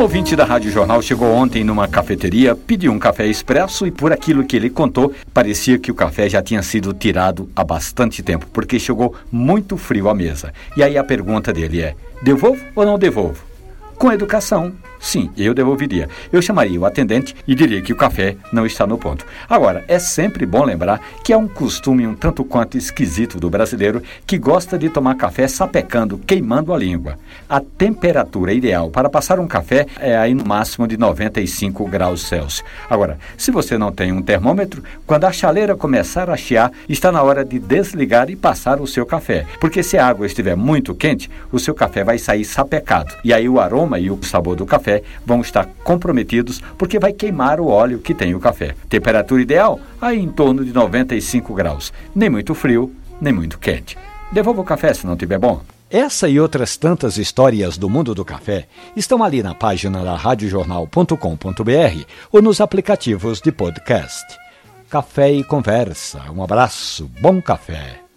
Um ouvinte da Rádio Jornal chegou ontem numa cafeteria, pediu um café expresso e, por aquilo que ele contou, parecia que o café já tinha sido tirado há bastante tempo, porque chegou muito frio à mesa. E aí a pergunta dele é: devolvo ou não devolvo? Com educação, sim, eu devolveria. Eu chamaria o atendente e diria que o café não está no ponto. Agora, é sempre bom lembrar que é um costume um tanto quanto esquisito do brasileiro que gosta de tomar café sapecando, queimando a língua. A temperatura ideal para passar um café é aí no máximo de 95 graus Celsius. Agora, se você não tem um termômetro, quando a chaleira começar a chiar, está na hora de desligar e passar o seu café. Porque se a água estiver muito quente, o seu café vai sair sapecado. E aí o aroma e o sabor do café vão estar comprometidos porque vai queimar o óleo que tem o café. Temperatura ideal? Aí em torno de 95 graus. Nem muito frio, nem muito quente. Devolva o café se não tiver bom. Essa e outras tantas histórias do mundo do café estão ali na página da radiojornal.com.br ou nos aplicativos de podcast. Café e conversa. Um abraço, bom café.